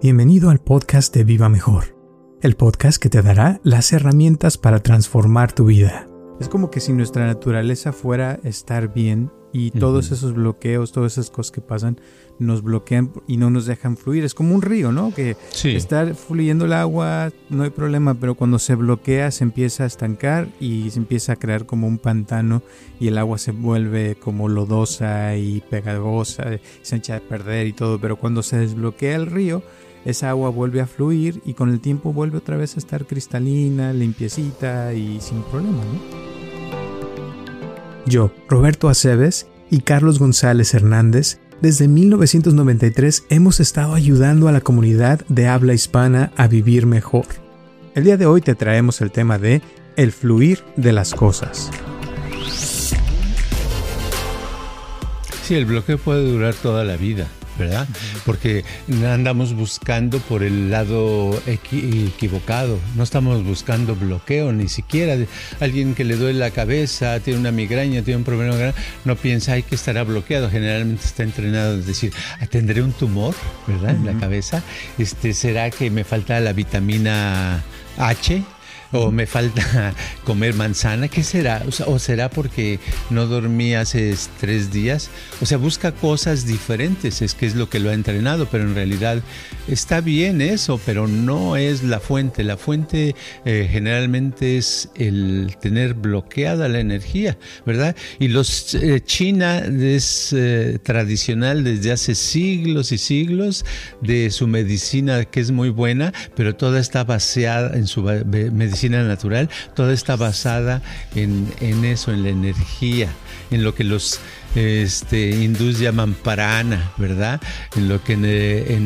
Bienvenido al podcast de Viva Mejor, el podcast que te dará las herramientas para transformar tu vida. Es como que si nuestra naturaleza fuera estar bien y todos esos bloqueos, todas esas cosas que pasan, nos bloquean y no nos dejan fluir. Es como un río, ¿no? Que está fluyendo el agua, no hay problema, pero cuando se bloquea se empieza a estancar y se empieza a crear como un pantano y el agua se vuelve como lodosa y pegajosa, se echa a perder y todo. Pero cuando se desbloquea el río, esa agua vuelve a fluir y con el tiempo vuelve otra vez a estar cristalina, limpiecita y sin problema, Yo, Roberto Aceves y Carlos González Hernández, desde 1993 hemos estado ayudando a la comunidad de habla hispana a vivir mejor. El día de hoy te traemos el tema de el fluir de las cosas. Sí, el bloqueo puede durar toda la vida. ¿Verdad? Porque andamos buscando por el lado equivocado, no estamos buscando bloqueo ni siquiera. Alguien que le duele la cabeza, tiene una migraña, tiene un problema, no piensa, hay que estará bloqueado, generalmente está entrenado, es decir, tendré un tumor, ¿verdad? En la cabeza, este, ¿será que me falta la vitamina H? O me falta comer manzana, ¿qué será? O, será porque no dormí hace tres días? O sea, busca cosas diferentes, es que es lo que lo ha entrenado, pero en realidad está bien eso, pero no es la fuente. La fuente eh, generalmente es el tener bloqueada la energía, ¿verdad? Y los eh, China es eh, tradicional desde hace siglos y siglos de su medicina que es muy buena, pero toda está baseada en su medicina natural, toda está basada en, eso, en la energía, en lo que los este, hindús llaman parana, ¿verdad? En lo que en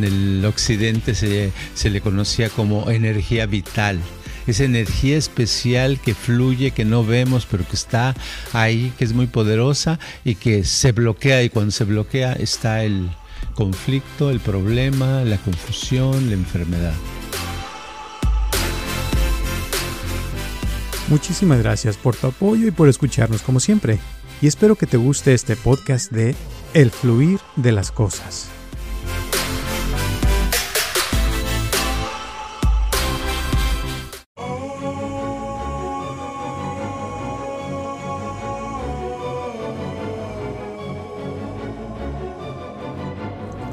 el, occidente se, se le conocía como energía vital esa energía especial que fluye, que no vemos, pero que está ahí, que es muy poderosa y que se bloquea y cuando se bloquea está el conflicto, el problema, la confusión, la enfermedad. Muchísimas gracias por tu apoyo y por escucharnos como siempre. Y espero que te guste este podcast de El fluir de las cosas.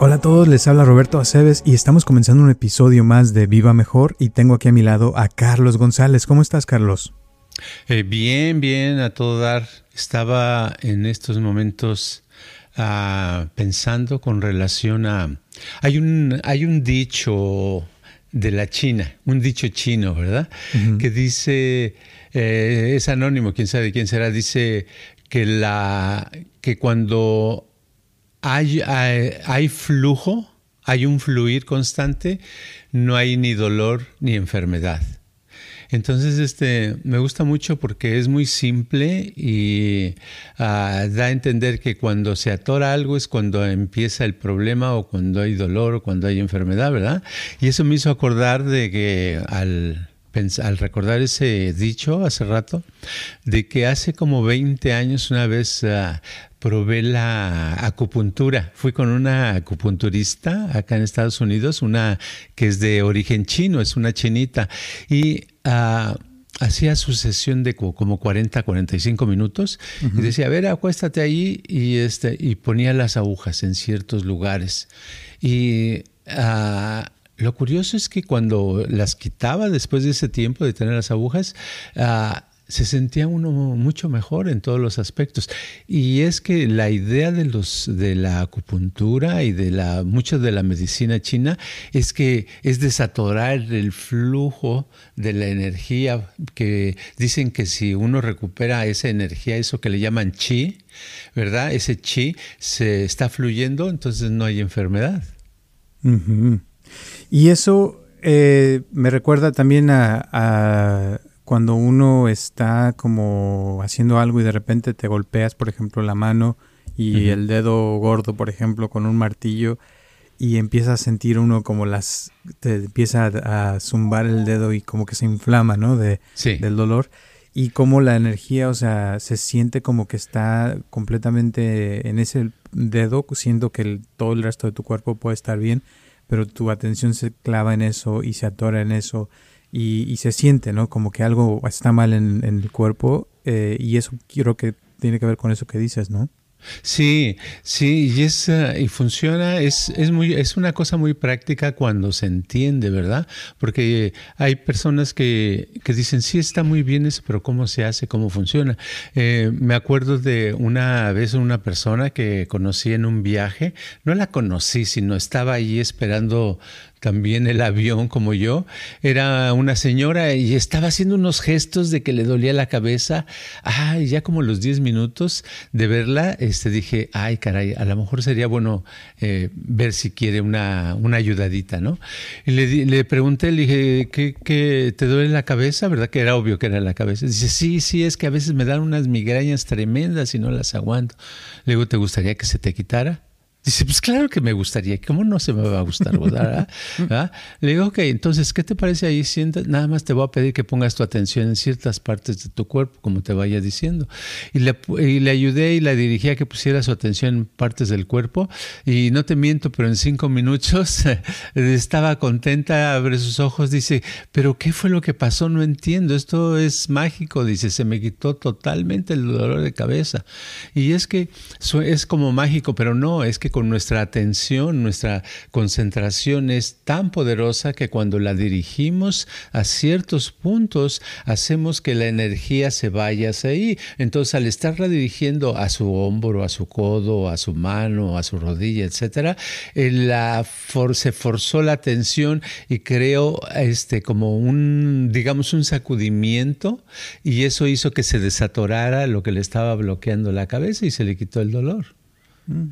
Hola a todos, les habla Roberto Aceves y estamos comenzando un episodio más de Viva Mejor y tengo aquí a mi lado a Carlos González. ¿Cómo estás, Carlos? Eh, bien, bien, a todo dar. Estaba en estos momentos ah, pensando con relación a... Hay un, hay un dicho de la China, un dicho chino, ¿verdad? Que dice, eh, es anónimo, quién sabe quién será, dice que, la, que cuando hay, hay flujo, hay un fluir constante, no hay ni dolor ni enfermedad. Entonces, este, me gusta mucho porque es muy simple y ah, da a entender que cuando se atora algo es cuando empieza el problema o cuando hay dolor o cuando hay enfermedad, ¿verdad? Y eso me hizo acordar de que al al recordar ese dicho hace rato, de que hace como 20 años una vez ah, probé la acupuntura. Fui con una acupunturista acá en Estados Unidos, una que es de origen chino, es una chinita, y uh, hacía su sesión de como 40, 45 minutos y decía, a ver, acuéstate ahí y, este, y ponía las agujas en ciertos lugares. Y uh, lo curioso es que cuando las quitaba después de ese tiempo de tener las agujas, uh, se sentía uno mucho mejor en todos los aspectos. Y es que la idea de, los, de la acupuntura y de la, mucho de la medicina china es que es desatorar el flujo de la energía, que dicen que si uno recupera esa energía, eso que le llaman chi, ¿verdad? Ese chi se está fluyendo, entonces no hay enfermedad. Y eso eh, me recuerda también a cuando uno está como haciendo algo y de repente te golpeas, por ejemplo, la mano y el dedo gordo, por ejemplo, con un martillo y empieza a sentir uno como las te empieza a, zumbar el dedo y como que se inflama, ¿no? De, del dolor y como la energía, o sea, se siente como que está completamente en ese dedo, siendo que todo el resto de tu cuerpo puede estar bien, pero tu atención se clava en eso y se atora en eso y, se siente, ¿no? Como que algo está mal en, el cuerpo eh, y eso quiero que tiene que ver con eso que dices, ¿no? Sí, sí, y, es, y funciona, es, es, muy, es una cosa muy práctica cuando se entiende, ¿verdad? Porque hay personas que, que dicen, sí, está muy bien eso, pero ¿cómo se hace? ¿Cómo funciona? Eh, me acuerdo de una vez una persona que conocí en un viaje, no la conocí, sino estaba ahí esperando también el avión como yo, era una señora y estaba haciendo unos gestos de que le dolía la cabeza. Ay, ya como los 10 minutos de verla, este, dije, ay, caray, a lo mejor sería bueno eh, ver si quiere una, una ayudadita, ¿no? Y le, le pregunté, le dije, ¿qué, ¿qué, te duele la cabeza? ¿Verdad que era obvio que era la cabeza? Dice, sí, sí, es que a veces me dan unas migrañas tremendas y no las aguanto. Le digo, ¿te gustaría que se te quitara? Dice, pues claro que me gustaría, ¿cómo no se me va a gustar? ¿verdad? Le digo, ok, entonces, ¿qué te parece ahí? Sienta, nada más te voy a pedir que pongas tu atención en ciertas partes de tu cuerpo, como te vaya diciendo. Y le, y le ayudé y la dirigí a que pusiera su atención en partes del cuerpo. Y no te miento, pero en cinco minutos estaba contenta, abre sus ojos, dice, pero ¿qué fue lo que pasó? No entiendo, esto es mágico, dice, se me quitó totalmente el dolor de cabeza. Y es que es como mágico, pero no, es que nuestra atención, nuestra concentración es tan poderosa que cuando la dirigimos a ciertos puntos, hacemos que la energía se vaya hacia ahí. Entonces, al estarla dirigiendo a su hombro, a su codo, a su mano, a su rodilla, etcétera, eh, se forzó la atención y creó este como un digamos un sacudimiento y eso hizo que se desatorara lo que le estaba bloqueando la cabeza y se le quitó el dolor. Mm.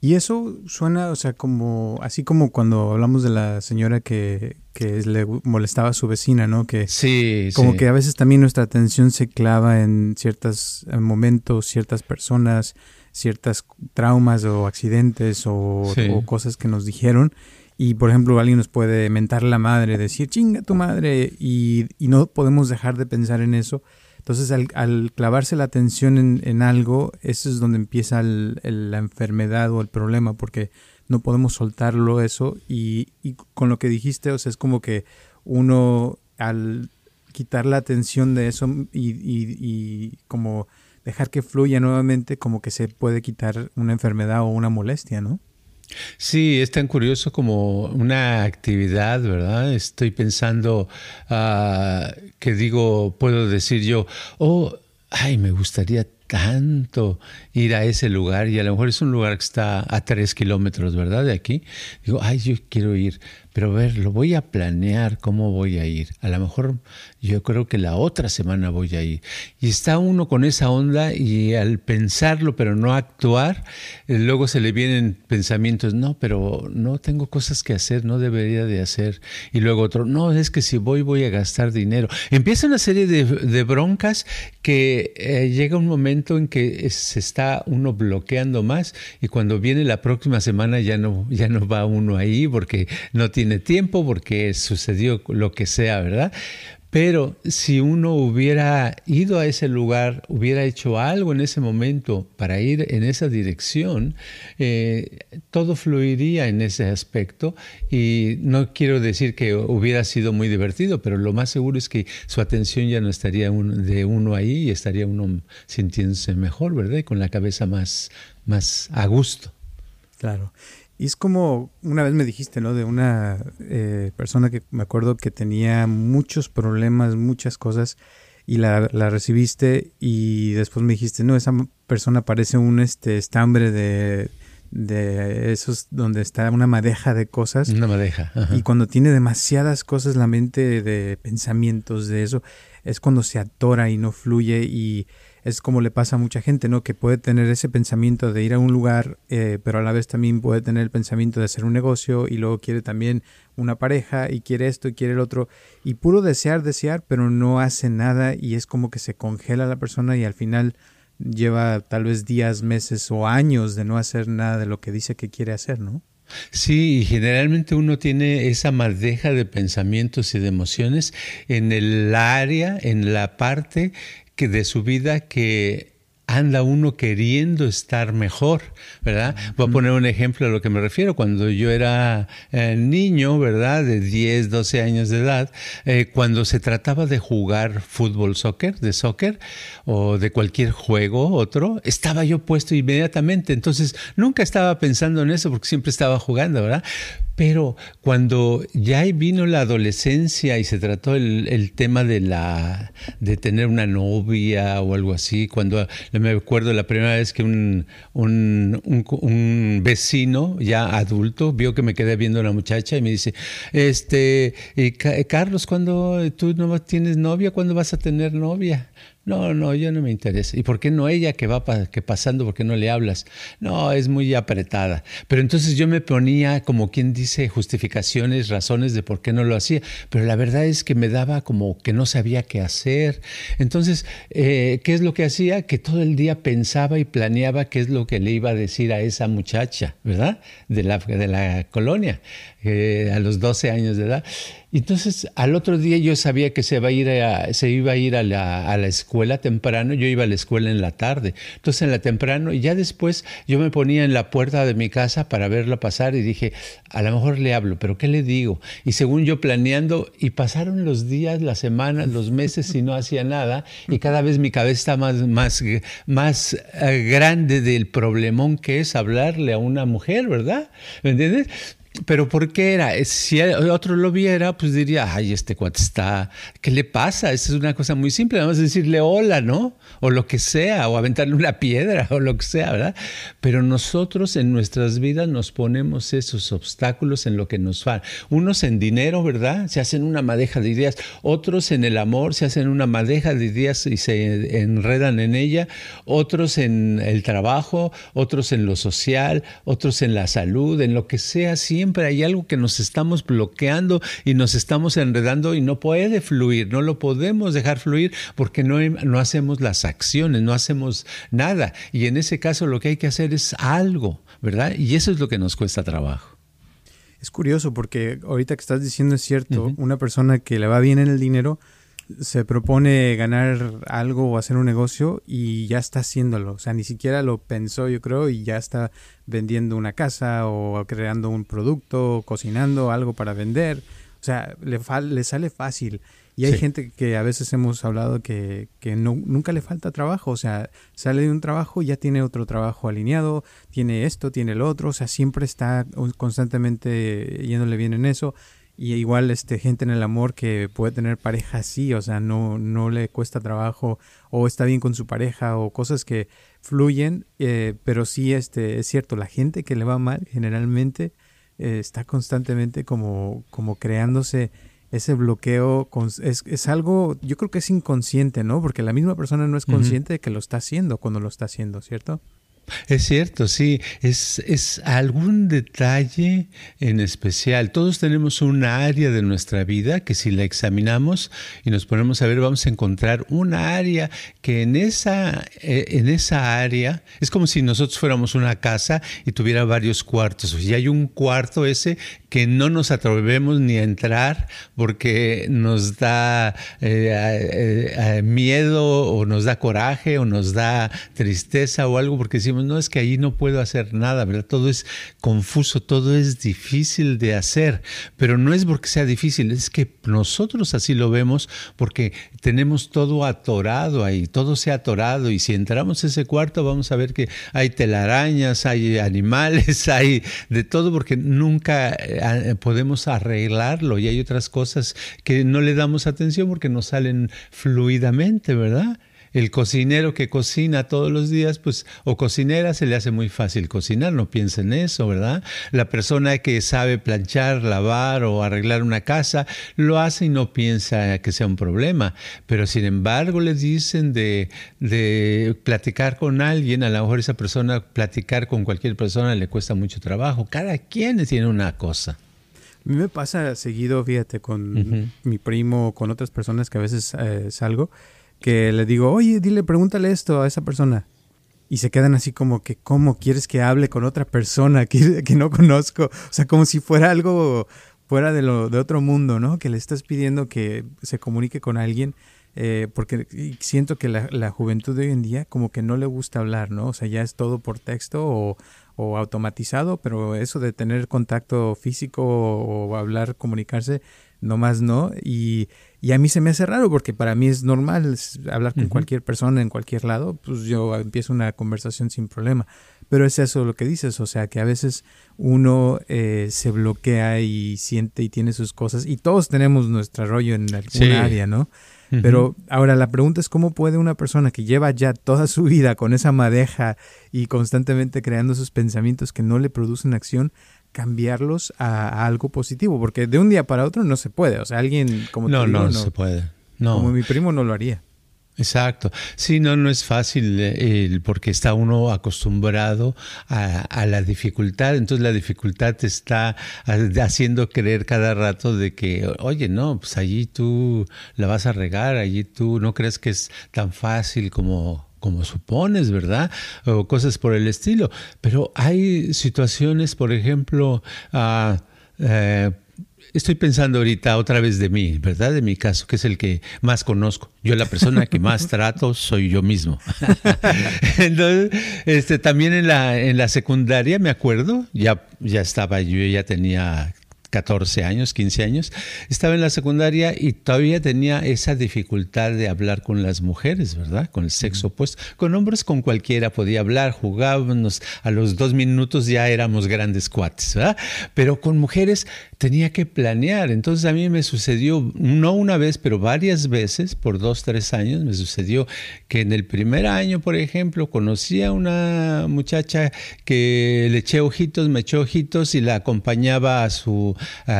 Y eso suena, o sea, como, así como cuando hablamos de la señora que, que le molestaba a su vecina, ¿no? Que sí, como que a veces también nuestra atención se clava en ciertos momentos, ciertas personas, ciertas traumas o accidentes o, cosas que nos dijeron. Y por ejemplo, alguien nos puede mentar la madre, decir chinga tu madre, y, y no podemos dejar de pensar en eso entonces, al, clavarse la atención en, algo, eso es donde empieza la enfermedad o el problema, porque no podemos soltarlo eso. Y, con lo que dijiste, o sea, es como que uno al quitar la atención de eso y como dejar que fluya nuevamente, como que se puede quitar una enfermedad o una molestia, ¿no? Sí, es tan curioso como una actividad, ¿verdad? Estoy pensando uh, que digo, puedo decir yo, oh, ay, me gustaría tanto ir a ese lugar y a lo mejor es un lugar que está a tres kilómetros, ¿verdad? De aquí. Digo, ay, yo quiero ir, pero a ver, lo voy a planear cómo voy a ir. A lo mejor yo creo que la otra semana voy a ir. Y está uno con esa onda y al pensarlo pero no actuar, eh, luego se le vienen pensamientos, no, pero no tengo cosas que hacer, no debería de hacer. Y luego otro, no, es que si voy voy a gastar dinero. Empieza una serie de, broncas que eh, llega un momento en que se está uno bloqueando más y cuando viene la próxima semana ya no, ya no va uno ahí porque no tiene tiempo, porque sucedió lo que sea, ¿verdad? Pero si uno hubiera ido a ese lugar, hubiera hecho algo en ese momento para ir en esa dirección, eh, todo fluiría en ese aspecto. Y no quiero decir que hubiera sido muy divertido, pero lo más seguro es que su atención ya no estaría de uno ahí y estaría uno sintiéndose mejor, ¿verdad? Y con la cabeza más, más a gusto. Claro. Y es como una vez me dijiste, ¿no? De una eh, persona que me acuerdo que tenía muchos problemas, muchas cosas, y la, la, recibiste y después me dijiste, no, esa persona parece un este estambre de, de esos donde está una madeja de cosas. Una madeja. Y cuando tiene demasiadas cosas la mente de pensamientos de eso, es cuando se atora y no fluye y es como le pasa a mucha gente, ¿no? Que puede tener ese pensamiento de ir a un lugar, eh, pero a la vez también puede tener el pensamiento de hacer un negocio y luego quiere también una pareja y quiere esto y quiere el otro y puro desear, desear, pero no hace nada y es como que se congela la persona y al final lleva tal vez días, meses o años de no hacer nada de lo que dice que quiere hacer, ¿no? Sí, y generalmente uno tiene esa madeja de pensamientos y de emociones en el área, en la parte que de su vida que anda uno queriendo estar mejor, ¿verdad? Voy a poner un ejemplo a lo que me refiero. Cuando yo era eh, niño, ¿verdad? De 10, 12 años de edad, eh, cuando se trataba de jugar fútbol, soccer, de soccer o de cualquier juego, otro, estaba yo puesto inmediatamente. Entonces, nunca estaba pensando en eso porque siempre estaba jugando, ¿verdad? Pero cuando ya vino la adolescencia y se trató el, tema de la de tener una novia o algo así, cuando me acuerdo la primera vez que un, un, vecino ya adulto vio que me quedé viendo a una muchacha y me dice, este, Carlos, cuando tú no tienes novia, ¿cuándo vas a tener novia? No, no, yo no me interesa. ¿Y por qué no ella que va que pasando, por qué no le hablas? No, es muy apretada. Pero entonces yo me ponía, como quien dice, justificaciones, razones de por qué no lo hacía. Pero la verdad es que me daba como que no sabía qué hacer. Entonces, eh, ¿qué es lo que hacía? Que todo el día pensaba y planeaba qué es lo que le iba a decir a esa muchacha, ¿verdad? De la, de la colonia, eh, a los 12 años de edad. Entonces, al otro día yo sabía que se, iba a ir a, se iba a, ir a la escuela temprano, yo iba a la escuela en la tarde. Entonces, en la temprano, y ya después yo me ponía en la puerta de mi casa para verla pasar y dije, a lo mejor le hablo, pero ¿qué le digo? Y según yo planeando, y pasaron los días, las semanas, los meses y no hacía nada, y cada vez mi cabeza está más, más, más eh, grande del problemón que es hablarle a una mujer, ¿verdad? ¿Me entiendes? Pero ¿por qué era? Eh, si otro lo viera, pues diría, ay, este cuate está, ¿qué le pasa? Esa es una cosa muy simple, vamos a decirle hola, ¿no? O lo que sea, o aventarle una piedra, o lo que sea, ¿verdad? Pero nosotros en nuestras vidas nos ponemos esos obstáculos en lo que nos falta. Unos en dinero, ¿verdad? Se hacen una madeja de ideas. Otros en el amor se hacen una madeja de ideas y se enredan en ella. Otros en el trabajo, otros en lo social, otros en la salud, en lo que sea, siempre siempre hay algo que nos estamos bloqueando y nos estamos enredando y no puede fluir, no lo podemos dejar fluir porque no, no hacemos las acciones, no hacemos nada. Y en ese caso lo que hay que hacer es algo, ¿verdad? Y eso es lo que nos cuesta trabajo. Es curioso porque ahorita que estás diciendo es cierto, una persona que le va bien en el dinero, se propone ganar algo o hacer un negocio y ya está haciéndolo. O sea, ni siquiera lo pensó, yo creo, y ya está vendiendo una casa o creando un producto, cocinando algo para vender. O sea, le, le sale fácil. Y hay gente que a veces hemos hablado que, que no, nunca le falta trabajo. O sea, sale de un trabajo y ya tiene otro trabajo alineado, tiene esto, tiene el otro. O sea, siempre está constantemente yéndole bien en eso. Y igual este gente en el amor que puede tener pareja así, o sea, no, no le cuesta trabajo o está bien con su pareja o cosas que fluyen, eh, pero sí este es cierto, la gente que le va mal generalmente eh, está constantemente como, como creándose ese bloqueo, es, es, algo, yo creo que es inconsciente, ¿no? Porque la misma persona no es consciente de que lo está haciendo cuando lo está haciendo, ¿cierto? Es cierto, sí, es, es, algún detalle en especial. Todos tenemos un área de nuestra vida que si la examinamos y nos ponemos a ver, vamos a encontrar una área que en esa, eh, en esa área es como si nosotros fuéramos una casa y tuviera varios cuartos. Y hay un cuarto ese que no nos atrevemos ni a entrar porque nos da eh, eh, miedo o nos da coraje o nos da tristeza o algo porque decimos, no, es que ahí no puedo hacer nada, ¿verdad? Todo es confuso, todo es difícil de hacer, pero no es porque sea difícil, es que nosotros así lo vemos porque tenemos todo atorado ahí, todo se ha atorado y si entramos a ese cuarto vamos a ver que hay telarañas, hay animales, hay de todo porque nunca eh, podemos arreglarlo y hay otras cosas que no le damos atención porque no salen fluidamente, ¿verdad? El cocinero que cocina todos los días, pues, o cocinera, se le hace muy fácil cocinar, no piensa en eso, ¿verdad? La persona que sabe planchar, lavar o arreglar una casa, lo hace y no piensa que sea un problema. Pero sin embargo, le dicen de, de platicar con alguien, a lo mejor esa persona, platicar con cualquier persona le cuesta mucho trabajo. Cada quien tiene una cosa. A mí me pasa seguido, fíjate, con mi primo, con otras personas que a veces eh, salgo que le digo, oye, dile, pregúntale esto a esa persona. Y se quedan así como que, ¿cómo quieres que hable con otra persona que, que no conozco? O sea, como si fuera algo fuera de, lo, de otro mundo, ¿no? Que le estás pidiendo que se comunique con alguien eh, porque siento que la, juventud de hoy en día como que no le gusta hablar, ¿no? O sea, ya es todo por texto o, o automatizado, pero eso de tener contacto físico o, hablar, comunicarse, nomás no. Y, y, a mí se me hace raro porque para mí es normal hablar con cualquier persona en cualquier lado, pues yo empiezo una conversación sin problema. Pero es eso lo que dices, o sea, que a veces uno eh, se bloquea y siente y tiene sus cosas y todos tenemos nuestro rollo en alguna área, ¿no? Pero ahora la pregunta es cómo puede una persona que lleva ya toda su vida con esa madeja y constantemente creando sus pensamientos que no le producen acción, cambiarlos a, algo positivo, porque de un día para otro no se puede. O sea, alguien como no, no, no se puede. No. Como mi primo no lo haría. Exacto. Sí, no, no es fácil eh, porque está uno acostumbrado a, la dificultad. Entonces la dificultad te está haciendo creer cada rato de que, oye, no, pues allí tú la vas a regar, allí tú no crees que es tan fácil como como supones, ¿verdad? O cosas por el estilo. Pero hay situaciones, por ejemplo, uh, estoy pensando ahorita otra vez de mí, ¿verdad? De mi caso, que es el que más conozco. Yo la persona que más trato soy yo mismo. Entonces, este, también en la, en la secundaria, me acuerdo, ya, ya estaba, yo ya tenía 14 años, 15 años, estaba en la secundaria y todavía tenía esa dificultad de hablar con las mujeres, ¿verdad? Con el sexo opuesto. Con hombres, con cualquiera podía hablar, jugábamos, a los dos minutos ya éramos grandes cuates, ¿verdad? Pero con mujeres tenía que planear. Entonces a mí me sucedió, no una vez, pero varias veces, por dos, tres años, me sucedió que en el primer año, por ejemplo, conocí a una muchacha que le eché ojitos, me echó ojitos y la acompañaba a su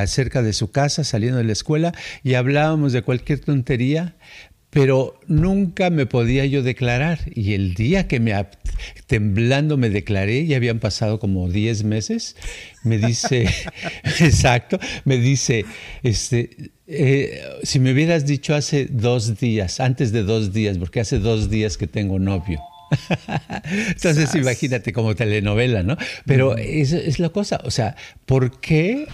cerca de su casa saliendo de la escuela y hablábamos de cualquier tontería, pero nunca me podía yo declarar. Y el día que me temblando me declaré, ya habían pasado como 10 meses, me dice, exacto, me dice, este, eh, si me hubieras dicho hace dos días, antes de dos días, porque hace dos días que tengo novio. Entonces imagínate como telenovela, ¿no? Pero es, es la cosa, o sea, ¿por qué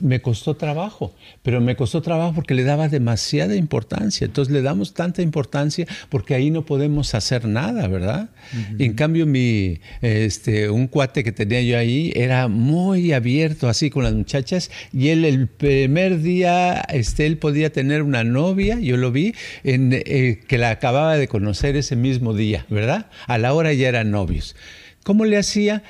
me costó trabajo, pero me costó trabajo porque le daba demasiada importancia. Entonces le damos tanta importancia porque ahí no podemos hacer nada, ¿verdad? En cambio, mi, este, un cuate que tenía yo ahí era muy abierto así con las muchachas y él el primer día, este, él podía tener una novia, yo lo vi, en, eh, que la acababa de conocer ese mismo día, ¿verdad? A la hora ya eran novios. ¿Cómo le hacía?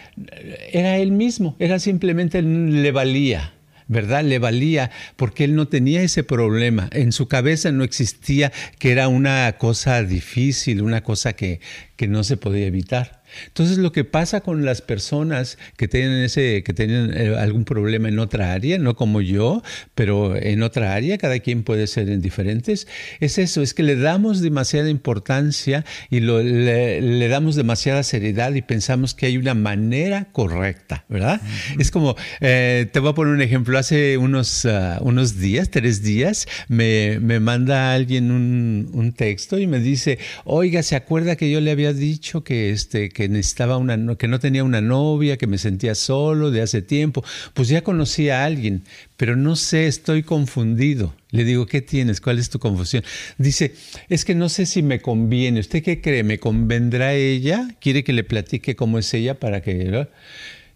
Era él mismo, era simplemente le valía. ¿Verdad? Le valía porque él no tenía ese problema. En su cabeza no existía que era una cosa difícil, una cosa que, que no se podía evitar. Entonces lo que pasa con las personas que tienen ese, que tienen eh, algún problema en otra área, no como yo, pero en otra área, cada quien puede ser en diferentes, es eso, es que le damos demasiada importancia y le, damos demasiada seriedad y pensamos que hay una manera correcta, ¿verdad? Es como, eh, te voy a poner un ejemplo, hace unos, ah, unos días, tres días, me, me manda alguien un, un, texto y me dice, oiga, ¿se acuerda que yo le había dicho que, este, que necesitaba una, que no tenía una novia, que me sentía solo de hace tiempo. Pues ya conocí a alguien, pero no sé, estoy confundido. Le digo, ¿qué tienes? ¿Cuál es tu confusión? Dice, es que no sé si me conviene. ¿Usted qué cree? ¿Me convendrá ella? ¿Quiere que le platique cómo es ella para que...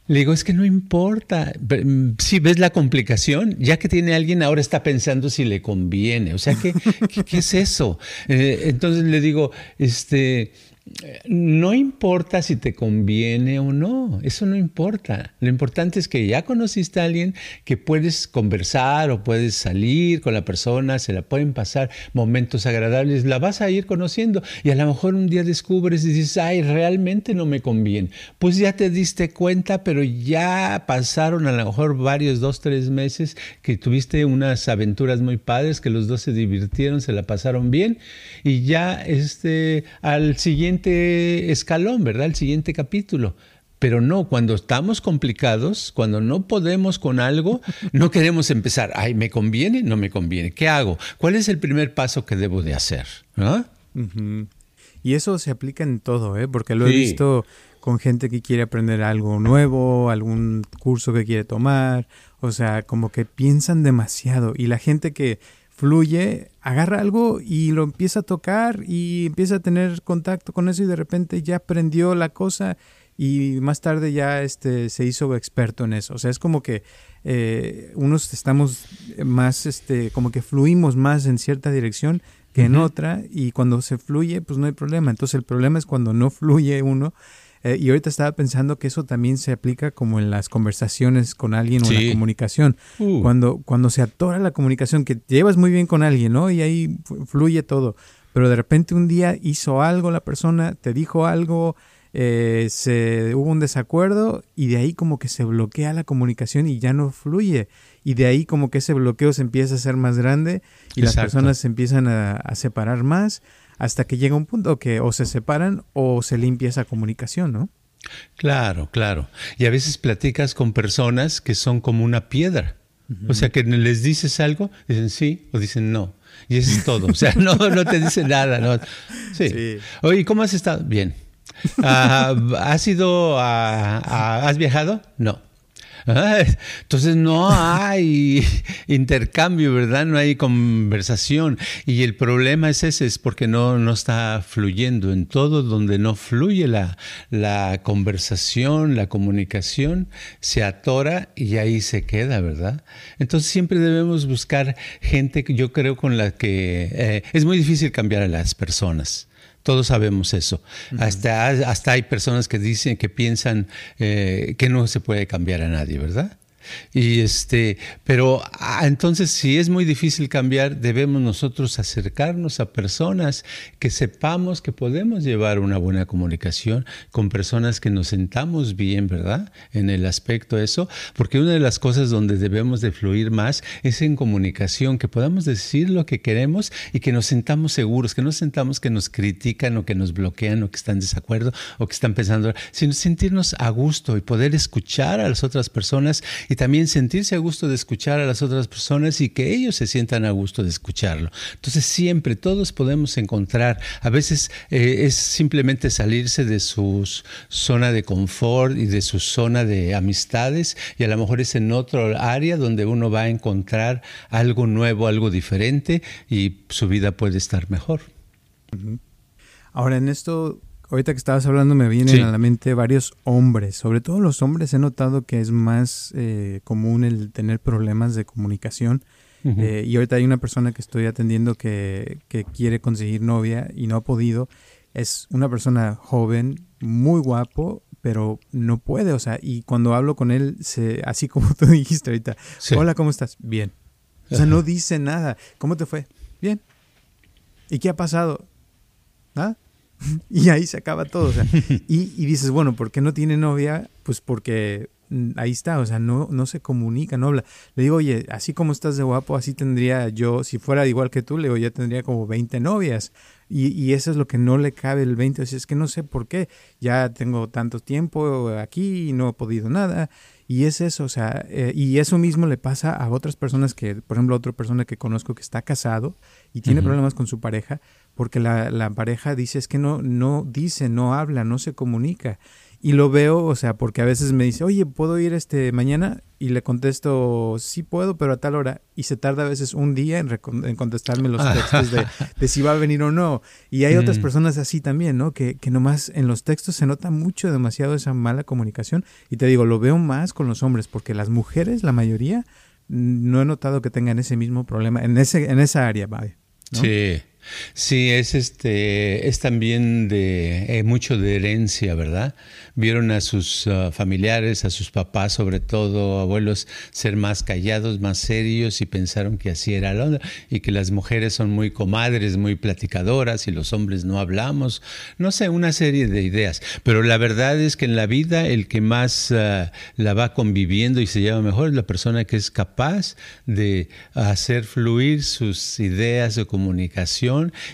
Le digo, es que no importa. Mm, si ves la complicación, ya que tiene alguien, ahora está pensando si le conviene. O sea, ¿qué, qué, es eso? Eh, entonces le digo, este, no importa si te conviene o no, eso no importa. Lo importante es que ya conociste a alguien que puedes conversar o puedes salir con la persona, se la pueden pasar momentos agradables, la vas a ir conociendo y a lo mejor un día descubres y dices, ay, realmente no me conviene. Pues ya te diste cuenta, pero ya pasaron a lo mejor varios, dos, tres meses que tuviste unas aventuras muy padres, que los dos se divirtieron, se la pasaron bien y ya este, al siguiente escalón, ¿verdad? El siguiente capítulo. Pero no, cuando estamos complicados, cuando no podemos con algo, no queremos empezar. Ay, ¿me conviene? No me conviene. ¿Qué hago? ¿Cuál es el primer paso que debo de hacer? Y eso se aplica en todo, ¿eh? Porque lo he visto con gente que quiere aprender algo nuevo, algún curso que quiere tomar. O sea, como que piensan demasiado. Y la gente que fluye, agarra algo y lo empieza a tocar y empieza a tener contacto con eso y de repente ya aprendió la cosa y más tarde ya este, se hizo experto en eso. O sea, es como que eh, unos estamos más, este, como que fluimos más en cierta dirección que en otra y cuando se fluye, pues no hay problema. Entonces el problema es cuando no fluye uno. Eh, y ahorita estaba pensando que eso también se aplica como en las conversaciones con alguien o en la comunicación. Uh. Cuando, cuando se atora la comunicación, que llevas muy bien con alguien, ¿no? Y ahí fluye todo. Pero de repente un día hizo algo la persona, te dijo algo, eh, se, hubo un desacuerdo y de ahí como que se bloquea la comunicación y ya no fluye. Y de ahí como que ese bloqueo se empieza a hacer más grande y las personas se empiezan a, separar más hasta que llega un punto que o se separan o se limpia esa comunicación, ¿no? Claro, claro. Y a veces platicas con personas que son como una piedra. O sea, que les dices algo, dicen sí o dicen no. Y eso es todo. O sea, no, no te dicen nada. No. Sí. sí. Oye, ¿cómo has estado? Bien. Ah, ¿Has ido a, ¿Has viajado? No. Entonces no hay intercambio, ¿verdad? No hay conversación. Y el problema es ese, es porque no, no está fluyendo. En todo donde no fluye la, la conversación, la comunicación, se atora y ahí se queda, ¿verdad? Entonces siempre debemos buscar gente que yo creo con la que eh, es muy difícil cambiar a las personas. Todos sabemos eso. hasta, hasta hay personas que dicen, que piensan eh, que no se puede cambiar a nadie, ¿verdad? Y este, pero ah, entonces si es muy difícil cambiar, debemos nosotros acercarnos a personas que sepamos que podemos llevar una buena comunicación con personas que nos sentamos bien, ¿verdad? En el aspecto eso, porque una de las cosas donde debemos de fluir más es en comunicación, que podamos decir lo que queremos y que nos sentamos seguros, que no sentamos que nos critican o que nos bloquean o que están en desacuerdo o que están pensando, sino sentirnos a gusto y poder escuchar a las otras personas y también sentirse a gusto de escuchar a las otras personas y que ellos se sientan a gusto de escucharlo. Entonces siempre todos podemos encontrar, a veces eh, es simplemente salirse de su zona de confort y de su zona de amistades y a lo mejor es en otro área donde uno va a encontrar algo nuevo, algo diferente y su vida puede estar mejor. Ahora en esto ahorita que estabas hablando me vienen a la mente varios hombres, sobre todo los hombres he notado que es más eh, común el tener problemas de comunicación. Eh, y ahorita hay una persona que estoy atendiendo que, que, quiere conseguir novia y no ha podido. Es una persona joven, muy guapo, pero no puede. O sea, y cuando hablo con él, se, así como tú dijiste ahorita, hola, ¿cómo estás? Bien. O sea, no dice nada. ¿Cómo te fue? Bien. ¿Y qué ha pasado? ¿Nada? y ahí se acaba todo. O sea, y, y, dices, bueno, ¿por qué no tiene novia? Pues porque mm, ahí está, o sea, no, no se comunica, no habla. Le digo, oye, así como estás de guapo, así tendría yo, si fuera igual que tú, le digo, ya tendría como 20 novias. Y, y eso es lo que no le cabe el 20. O sea, es que no sé por qué, ya tengo tanto tiempo aquí y no he podido nada. Y es eso, o sea, eh, y eso mismo le pasa a otras personas que, por ejemplo, otra persona que conozco que está casado y tiene problemas con su pareja, porque la, la, pareja dice es que no, no dice, no habla, no se comunica. Y lo veo, o sea, porque a veces me dice, oye, ¿puedo ir este mañana? Y le contesto, sí puedo, pero a tal hora. Y se tarda a veces un día en, en contestarme los textos de, de, si va a venir o no. Y hay otras mm. personas así también, ¿no? Que, que nomás en los textos se nota mucho, demasiado esa mala comunicación. Y te digo, lo veo más con los hombres, porque las mujeres, la mayoría, no he notado que tengan ese mismo problema en, ese, en esa área, vaya. Sí. Sí, es este, es también de eh, mucho de herencia, ¿verdad? Vieron a sus ah, familiares, a sus papás, sobre todo abuelos, ser más callados, más serios y pensaron que así era la y que las mujeres son muy comadres, muy platicadoras y los hombres no hablamos. No sé, una serie de ideas. Pero la verdad es que en la vida el que más ah, la va conviviendo y se lleva mejor es la persona que es capaz de hacer fluir sus ideas de comunicación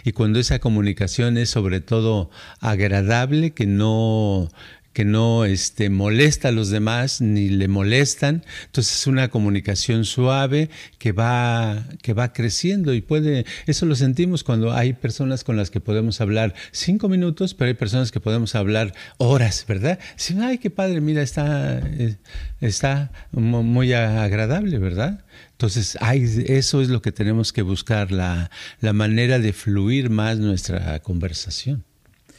y cuando esa comunicación es sobre todo agradable, que no que no este, molesta a los demás ni le molestan. Entonces es una comunicación suave que va, que va creciendo y puede, eso lo sentimos cuando hay personas con las que podemos hablar cinco minutos, pero hay personas que podemos hablar horas, ¿verdad? Sí, ay, qué padre, mira, está, eh, está muy agradable, ¿verdad? Entonces, eso es lo que tenemos que buscar, la, la manera de fluir más nuestra conversación.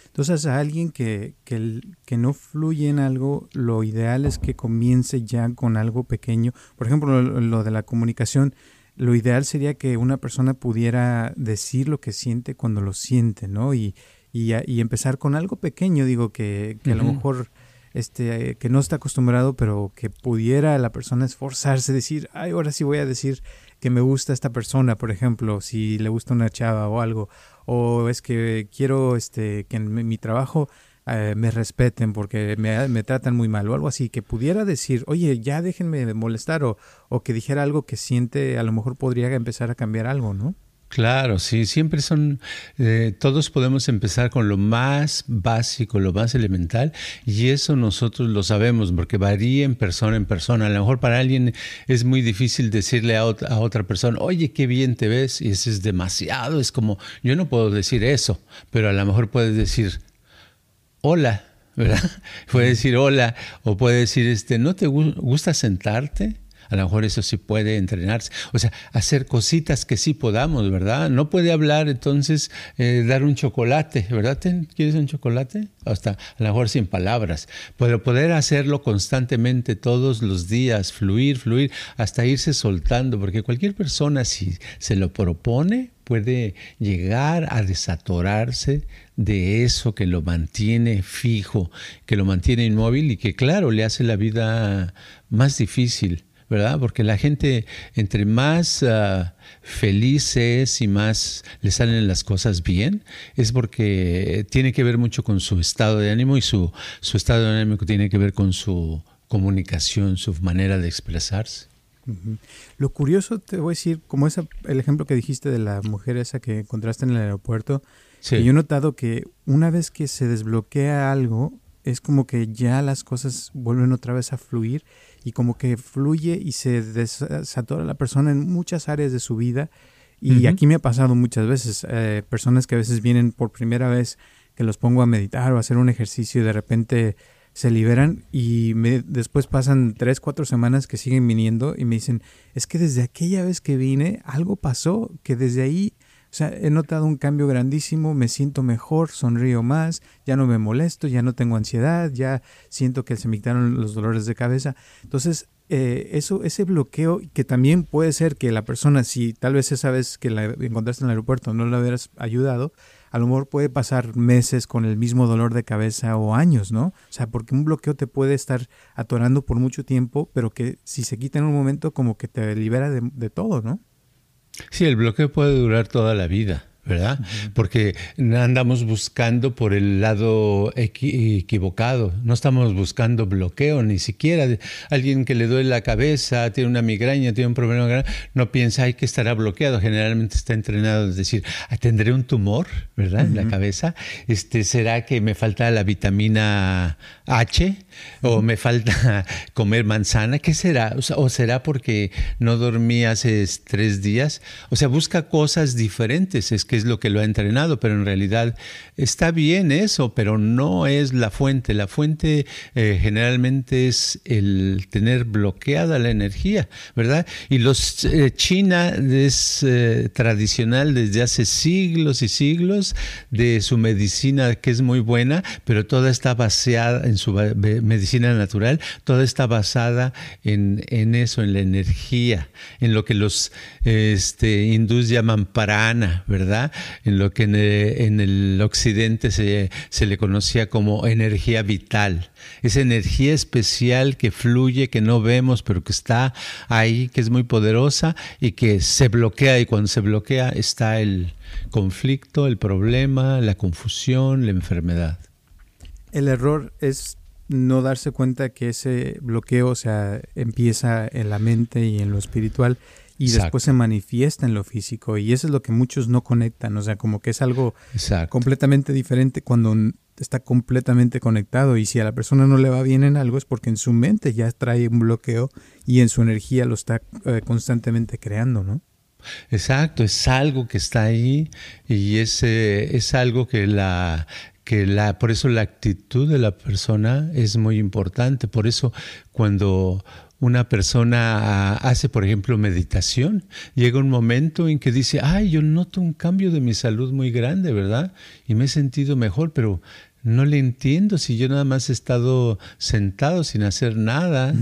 Entonces, a alguien que, que, que, no fluye en algo, lo ideal es que comience ya con algo pequeño. Por ejemplo, lo, de la comunicación, lo ideal sería que una persona pudiera decir lo que siente cuando lo siente, ¿no? Y, y, y empezar con algo pequeño, digo, que, que a lo mejor este, que no está acostumbrado, pero que pudiera la persona esforzarse, decir, ay, ahora sí voy a decir que me gusta esta persona, por ejemplo, si le gusta una chava o algo, o es que quiero este, que en mi trabajo eh, me respeten porque me, me, tratan muy mal o algo así, que pudiera decir, oye, ya déjenme molestar o, o que dijera algo que siente, a lo mejor podría empezar a cambiar algo, ¿no? Claro, sí, siempre son, eh, todos podemos empezar con lo más básico, lo más elemental, y eso nosotros lo sabemos porque varía en persona en persona. A lo mejor para alguien es muy difícil decirle a, otra, a otra persona, oye, qué bien te ves, y eso es demasiado, es como, yo no puedo decir eso, pero a lo mejor puedes decir, hola, ¿verdad? Puede decir hola, o puede decir, este, ¿no te gusta sentarte? A lo mejor eso sí puede entrenarse. O sea, hacer cositas que sí podamos, ¿verdad? No puede hablar, entonces, eh, dar un chocolate, ¿verdad? ¿Quieres un chocolate? Hasta a lo mejor sin palabras. Pero poder hacerlo constantemente todos los días, fluir, fluir, hasta irse soltando, porque cualquier persona, si se lo propone, puede llegar a desatorarse de eso que lo mantiene fijo, que lo mantiene inmóvil y que, claro, le hace la vida más difícil. ¿Verdad? Porque la gente, entre más uh, feliz es y más le salen las cosas bien, es porque tiene que ver mucho con su estado de ánimo y su, su estado de ánimo tiene que ver con su comunicación, su manera de expresarse. Lo curioso, te voy a decir, como esa, el ejemplo que dijiste de la mujer esa que encontraste en el aeropuerto, yo he notado que una vez que se desbloquea algo, es como que ya las cosas vuelven otra vez a fluir y como que fluye y se desatora la persona en muchas áreas de su vida. Y aquí me ha pasado muchas veces, eh, personas que a veces vienen por primera vez, que los pongo a meditar o a hacer un ejercicio y de repente se liberan y me, después pasan tres, cuatro semanas que siguen viniendo y me dicen, es que desde aquella vez que vine algo pasó, que desde ahí o sea, he notado un cambio grandísimo, me siento mejor, sonrío más, ya no me molesto, ya no tengo ansiedad, ya siento que se me quitaron los dolores de cabeza. Entonces, eh, eso, ese bloqueo, que también puede ser que la persona, si tal vez esa vez que la encontraste en el aeropuerto no la hubieras ayudado, a lo mejor puede pasar meses con el mismo dolor de cabeza o años, ¿no? O sea, porque un bloqueo te puede estar atorando por mucho tiempo, pero que si se quita en un momento como que te libera de, de todo, ¿no? Sí, el bloqueo puede durar toda la vida. ¿Verdad? Porque andamos buscando por el lado equivocado, no estamos buscando bloqueo, ni siquiera alguien que le duele la cabeza, tiene una migraña, tiene un problema, no piensa, ay, que estará bloqueado, generalmente está entrenado, es decir, tendré un tumor, ¿verdad? En la cabeza, este, ¿será que me falta la vitamina H? ¿O me falta comer manzana? ¿Qué será? ¿O será porque no dormí hace tres días? O sea, busca cosas diferentes, es que es lo que lo ha entrenado, pero en realidad está bien eso, pero no es la fuente. La fuente eh, generalmente es el tener bloqueada la energía, ¿verdad? Y los eh, China es eh, tradicional desde hace siglos y siglos de su medicina que es muy buena, pero toda está basada en su medicina natural, toda está basada en, en eso, en la energía, en lo que los este, hindús llaman parana, ¿verdad? En lo que en el, occidente se, se, le conocía como energía vital. Esa energía especial que fluye, que no vemos, pero que está ahí, que es muy poderosa y que se bloquea y cuando se bloquea está el conflicto, el problema, la confusión, la enfermedad. El error es no darse cuenta que ese bloqueo, o empieza en la mente y en lo espiritual y después se manifiesta en lo físico y eso es lo que muchos no conectan, o sea, como que es algo completamente diferente cuando está completamente conectado y si a la persona no le va bien en algo es porque en su mente ya trae un bloqueo y en su energía lo está eh, constantemente creando, ¿no? Exacto, es algo que está ahí y es, es algo que la, que la, por eso la actitud de la persona es muy importante. Por eso cuando una persona hace, por ejemplo, meditación, llega un momento en que dice, ay, yo noto un cambio de mi salud muy grande, ¿verdad? Y me he sentido mejor, pero no le entiendo si yo nada más he estado sentado sin hacer nada,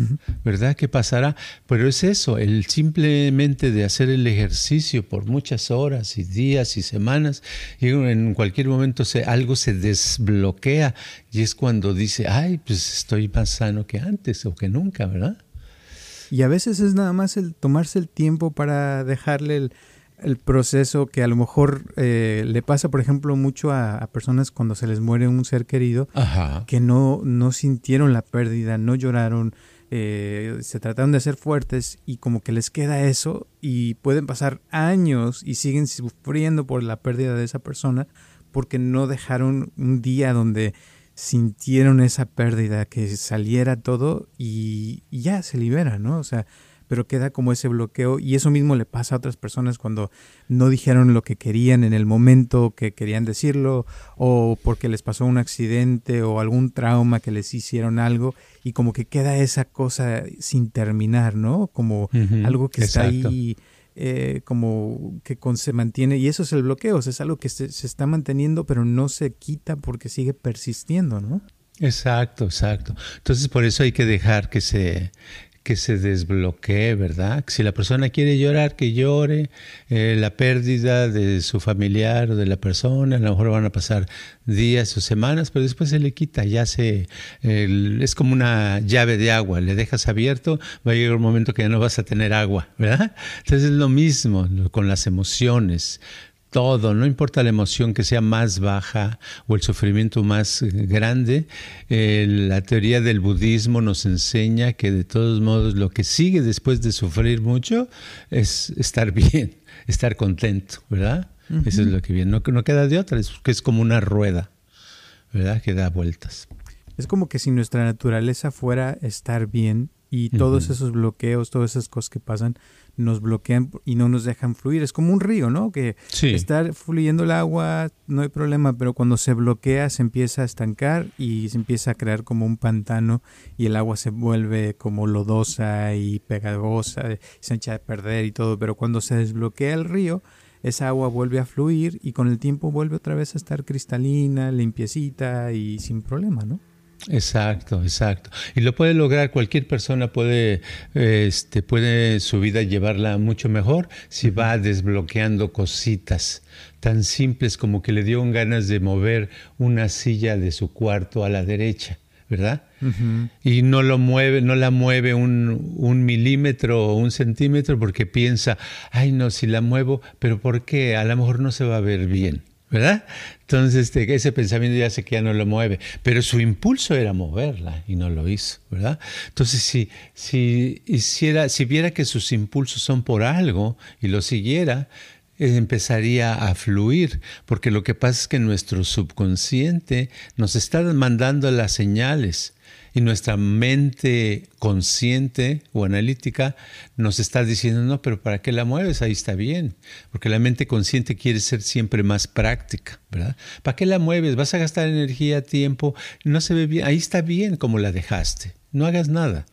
¿verdad? ¿Qué pasará? Pero es eso, el simplemente de hacer el ejercicio por muchas horas y días y semanas, y en cualquier momento se, algo se desbloquea y es cuando dice, ay, pues estoy más sano que antes o que nunca, ¿verdad? Y a veces es nada más el tomarse el tiempo para dejarle el el proceso que a lo mejor eh, le pasa, por ejemplo, mucho a, personas cuando se les muere un ser querido, que no, no sintieron la pérdida, no lloraron, eh, se trataron de ser fuertes y como que les queda eso y pueden pasar años y siguen sufriendo por la pérdida de esa persona porque no dejaron un día donde sintieron esa pérdida, que saliera todo y, y ya se libera, ¿no? O sea, pero queda como ese bloqueo y eso mismo le pasa a otras personas cuando no dijeron lo que querían en el momento que querían decirlo o porque les pasó un accidente o algún trauma que les hicieron algo y como que queda esa cosa sin terminar, ¿no? Como algo que está ahí. Eh, como que se mantiene, y eso es el bloqueo, es algo que se, se, está manteniendo, pero no se quita porque sigue persistiendo, ¿no? Exacto, exacto. Entonces por eso hay que dejar que se, que se desbloquee, ¿verdad? Si la persona quiere llorar, que llore, eh, la pérdida de su familiar o de la persona, a lo mejor van a pasar días o semanas, pero después se le quita, ya se, es como una llave de agua, le dejas abierto, va a llegar un momento que ya no vas a tener agua, ¿verdad? Entonces es lo mismo con las emociones todo, no importa la emoción que sea más baja o el sufrimiento más grande, eh, la teoría del budismo nos enseña que de todos modos lo que sigue después de sufrir mucho es estar bien, estar contento, ¿verdad? Eso es lo que viene, no, no queda de otra, es que es como una rueda, ¿verdad? Que da vueltas. Es como que si nuestra naturaleza fuera estar bien y todos esos bloqueos, todas esas cosas que pasan, nos bloquean y no nos dejan fluir. Es como un río, ¿no? Que está fluyendo el agua, no hay problema, pero cuando se bloquea se empieza a estancar y se empieza a crear como un pantano y el agua se vuelve como lodosa y pegajosa, se echa a perder y todo, pero cuando se desbloquea el río, esa agua vuelve a fluir y con el tiempo vuelve otra vez a estar cristalina, limpiecita y sin problema, ¿no? Exacto, exacto. Y lo puede lograr cualquier persona puede, este, puede su vida llevarla mucho mejor si va desbloqueando cositas tan simples como que le dio ganas de mover una silla de su cuarto a la derecha, ¿verdad? Y no lo mueve, no la mueve un, un milímetro o un centímetro porque piensa, ay no, si la muevo, pero ¿por qué? A lo mejor no se va a ver bien. ¿Verdad? Entonces este, ese pensamiento ya sé que ya no lo mueve, pero su impulso era moverla y no lo hizo, ¿verdad? Entonces si, si hiciera, si viera que sus impulsos son por algo y lo siguiera, eh, empezaría a fluir, porque lo que pasa es que nuestro subconsciente nos está mandando las señales y nuestra mente consciente o analítica nos está diciendo, no, pero ¿para qué la mueves? Ahí está bien. Porque la mente consciente quiere ser siempre más práctica, ¿verdad? ¿Para qué la mueves? Vas a gastar energía, tiempo, no se ve bien. Ahí está bien como la dejaste. No hagas nada.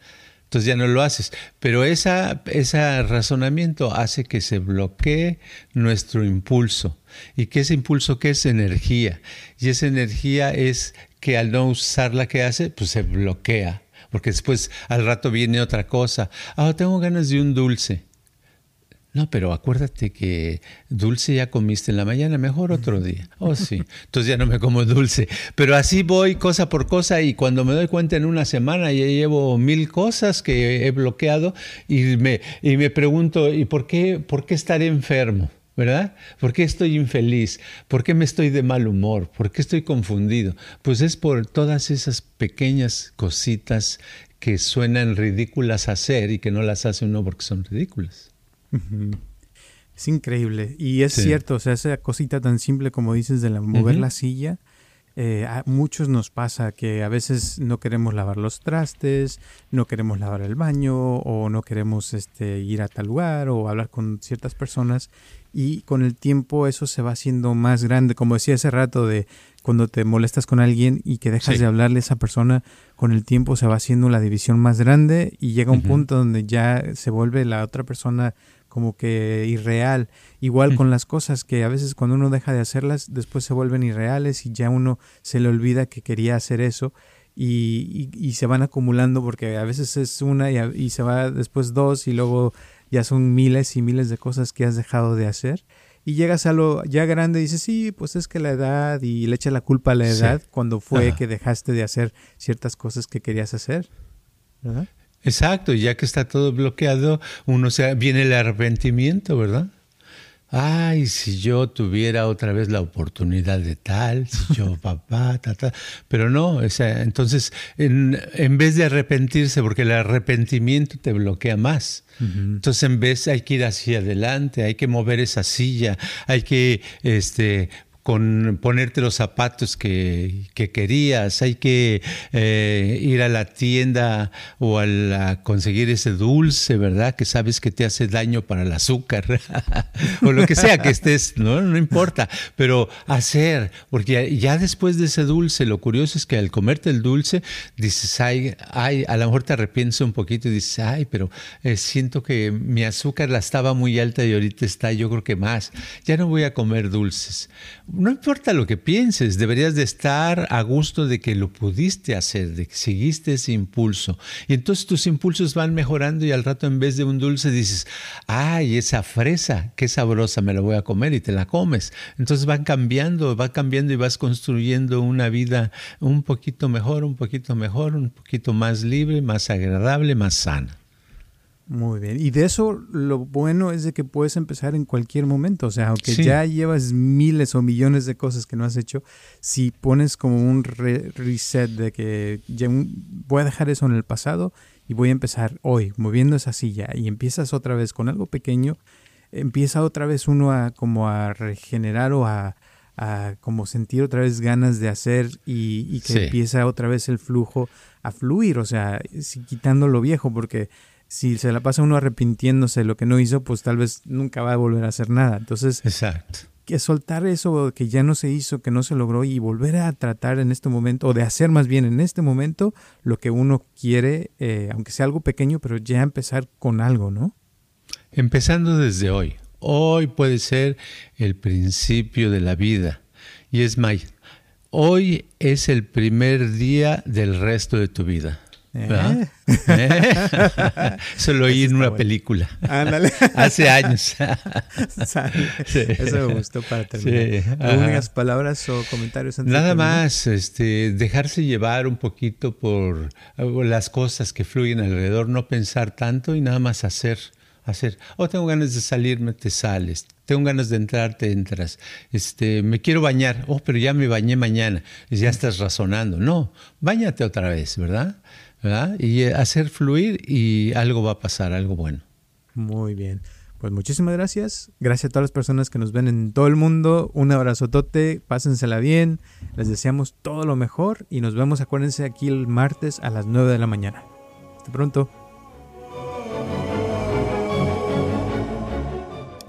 Entonces ya no lo haces. Pero esa, ese razonamiento hace que se bloquee nuestro impulso. ¿Y qué es impulso? ¿Qué es energía? Y esa energía es que al no usar la que hace, pues se bloquea. Porque después al rato viene otra cosa. Ah, tengo ganas de un dulce. No, pero acuérdate que dulce ya comiste en la mañana, mejor otro día. Oh, sí. Entonces ya no me como dulce. Pero así voy cosa por cosa y cuando me doy cuenta en una semana ya llevo mil cosas que he bloqueado y me, y me pregunto, ¿y por qué, por qué estar enfermo? ¿Verdad? ¿Por qué estoy infeliz? ¿Por qué me estoy de mal humor? ¿Por qué estoy confundido? Pues es por todas esas pequeñas cositas que suenan ridículas hacer y que no las hace uno porque son ridículas. Es increíble. Y es cierto, o sea, esa cosita tan simple como dices de la, mover la silla, eh, a muchos nos pasa que a veces no queremos lavar los trastes, no queremos lavar el baño o no queremos este, ir a tal lugar o hablar con ciertas personas y con el tiempo eso se va haciendo más grande, como decía hace rato de cuando te molestas con alguien y que dejas de hablarle a esa persona, con el tiempo se va haciendo la división más grande y llega un punto donde ya se vuelve la otra persona como que irreal. Igual con las cosas que a veces cuando uno deja de hacerlas, después se vuelven irreales y ya uno se le olvida que quería hacer eso y, y, se van acumulando porque a veces es una y, y, se va después dos y luego ya son miles y miles de cosas que has dejado de hacer. Y llegas a lo ya grande y dices, sí, pues es que la edad y le echa la culpa a la edad cuando fue que dejaste de hacer ciertas cosas que querías hacer. ¿verdad? Exacto, ya que está todo bloqueado, uno se viene el arrepentimiento, ¿verdad? Ay, si yo tuviera otra vez la oportunidad de tal, si yo papá, ta, ta. Pero no, o sea, entonces, en, en, vez de arrepentirse, porque el arrepentimiento te bloquea más. Entonces, en vez hay que ir hacia adelante, hay que mover esa silla, hay que este, con ponerte los zapatos que, querías, hay que eh, ir a la tienda o a, conseguir ese dulce, ¿verdad? Que sabes que te hace daño para el azúcar o lo que sea que estés, ¿no? No importa, pero hacer, porque ya, después de ese dulce, lo curioso es que al comerte el dulce, dices, ay, ay, a lo mejor te arrepientes un poquito y dices, ay, pero eh, siento que mi azúcar la estaba muy alta y ahorita está, yo creo que más, ya no voy a comer dulces no importa lo que pienses, deberías de estar a gusto de que lo pudiste hacer, de que seguiste ese impulso. Y entonces tus impulsos van mejorando y al rato en vez de un dulce dices, ay, esa fresa, qué sabrosa, me la voy a comer y te la comes. Entonces van cambiando, va cambiando y vas construyendo una vida un poquito mejor, un poquito mejor, un poquito más libre, más agradable, más sana. Muy bien. Y de eso lo bueno es de que puedes empezar en cualquier momento. O sea, aunque ya llevas miles o millones de cosas que no has hecho, si pones como un reset de que ya voy a dejar eso en el pasado y voy a empezar hoy moviendo esa silla y empiezas otra vez con algo pequeño, empieza otra vez uno a como a regenerar o a, como sentir otra vez ganas de hacer y, que empieza otra vez el flujo a fluir, o sea, quitando lo viejo, porque si se la pasa uno arrepintiéndose de lo que no hizo, pues tal vez nunca va a volver a hacer nada. Entonces, Exacto. que soltar eso que ya no se hizo, que no se logró y volver a tratar en este momento, o de hacer más bien en este momento lo que uno quiere, eh, aunque sea algo pequeño, pero ya empezar con algo, ¿no? Empezando desde hoy. Hoy puede ser el principio de la vida. Y es más, hoy es el primer día del resto de tu vida. ¿Eh? ¿Eh? Eso lo oí en una película. Ándale. Hace años. Eso me gustó para terminar. ¿Algunas palabras o comentarios antes Nada más, este, dejarse llevar un poquito por las cosas que fluyen alrededor, no pensar tanto y nada más hacer. Hacer, oh, tengo ganas de salirme, te sales. Tengo ganas de entrar, te entras. Este, me quiero bañar, oh, pero ya me bañé mañana. Ya estás razonando. No, bañate otra vez, ¿verdad? Y eh, hacer fluir y algo va a pasar, algo bueno. Muy bien. Pues muchísimas gracias. Gracias a todas las personas que nos ven en todo el mundo. Un abrazotote. Pásensela bien. Les deseamos todo lo mejor y nos vemos, acuérdense, aquí el martes a las 9 de la mañana. Hasta pronto.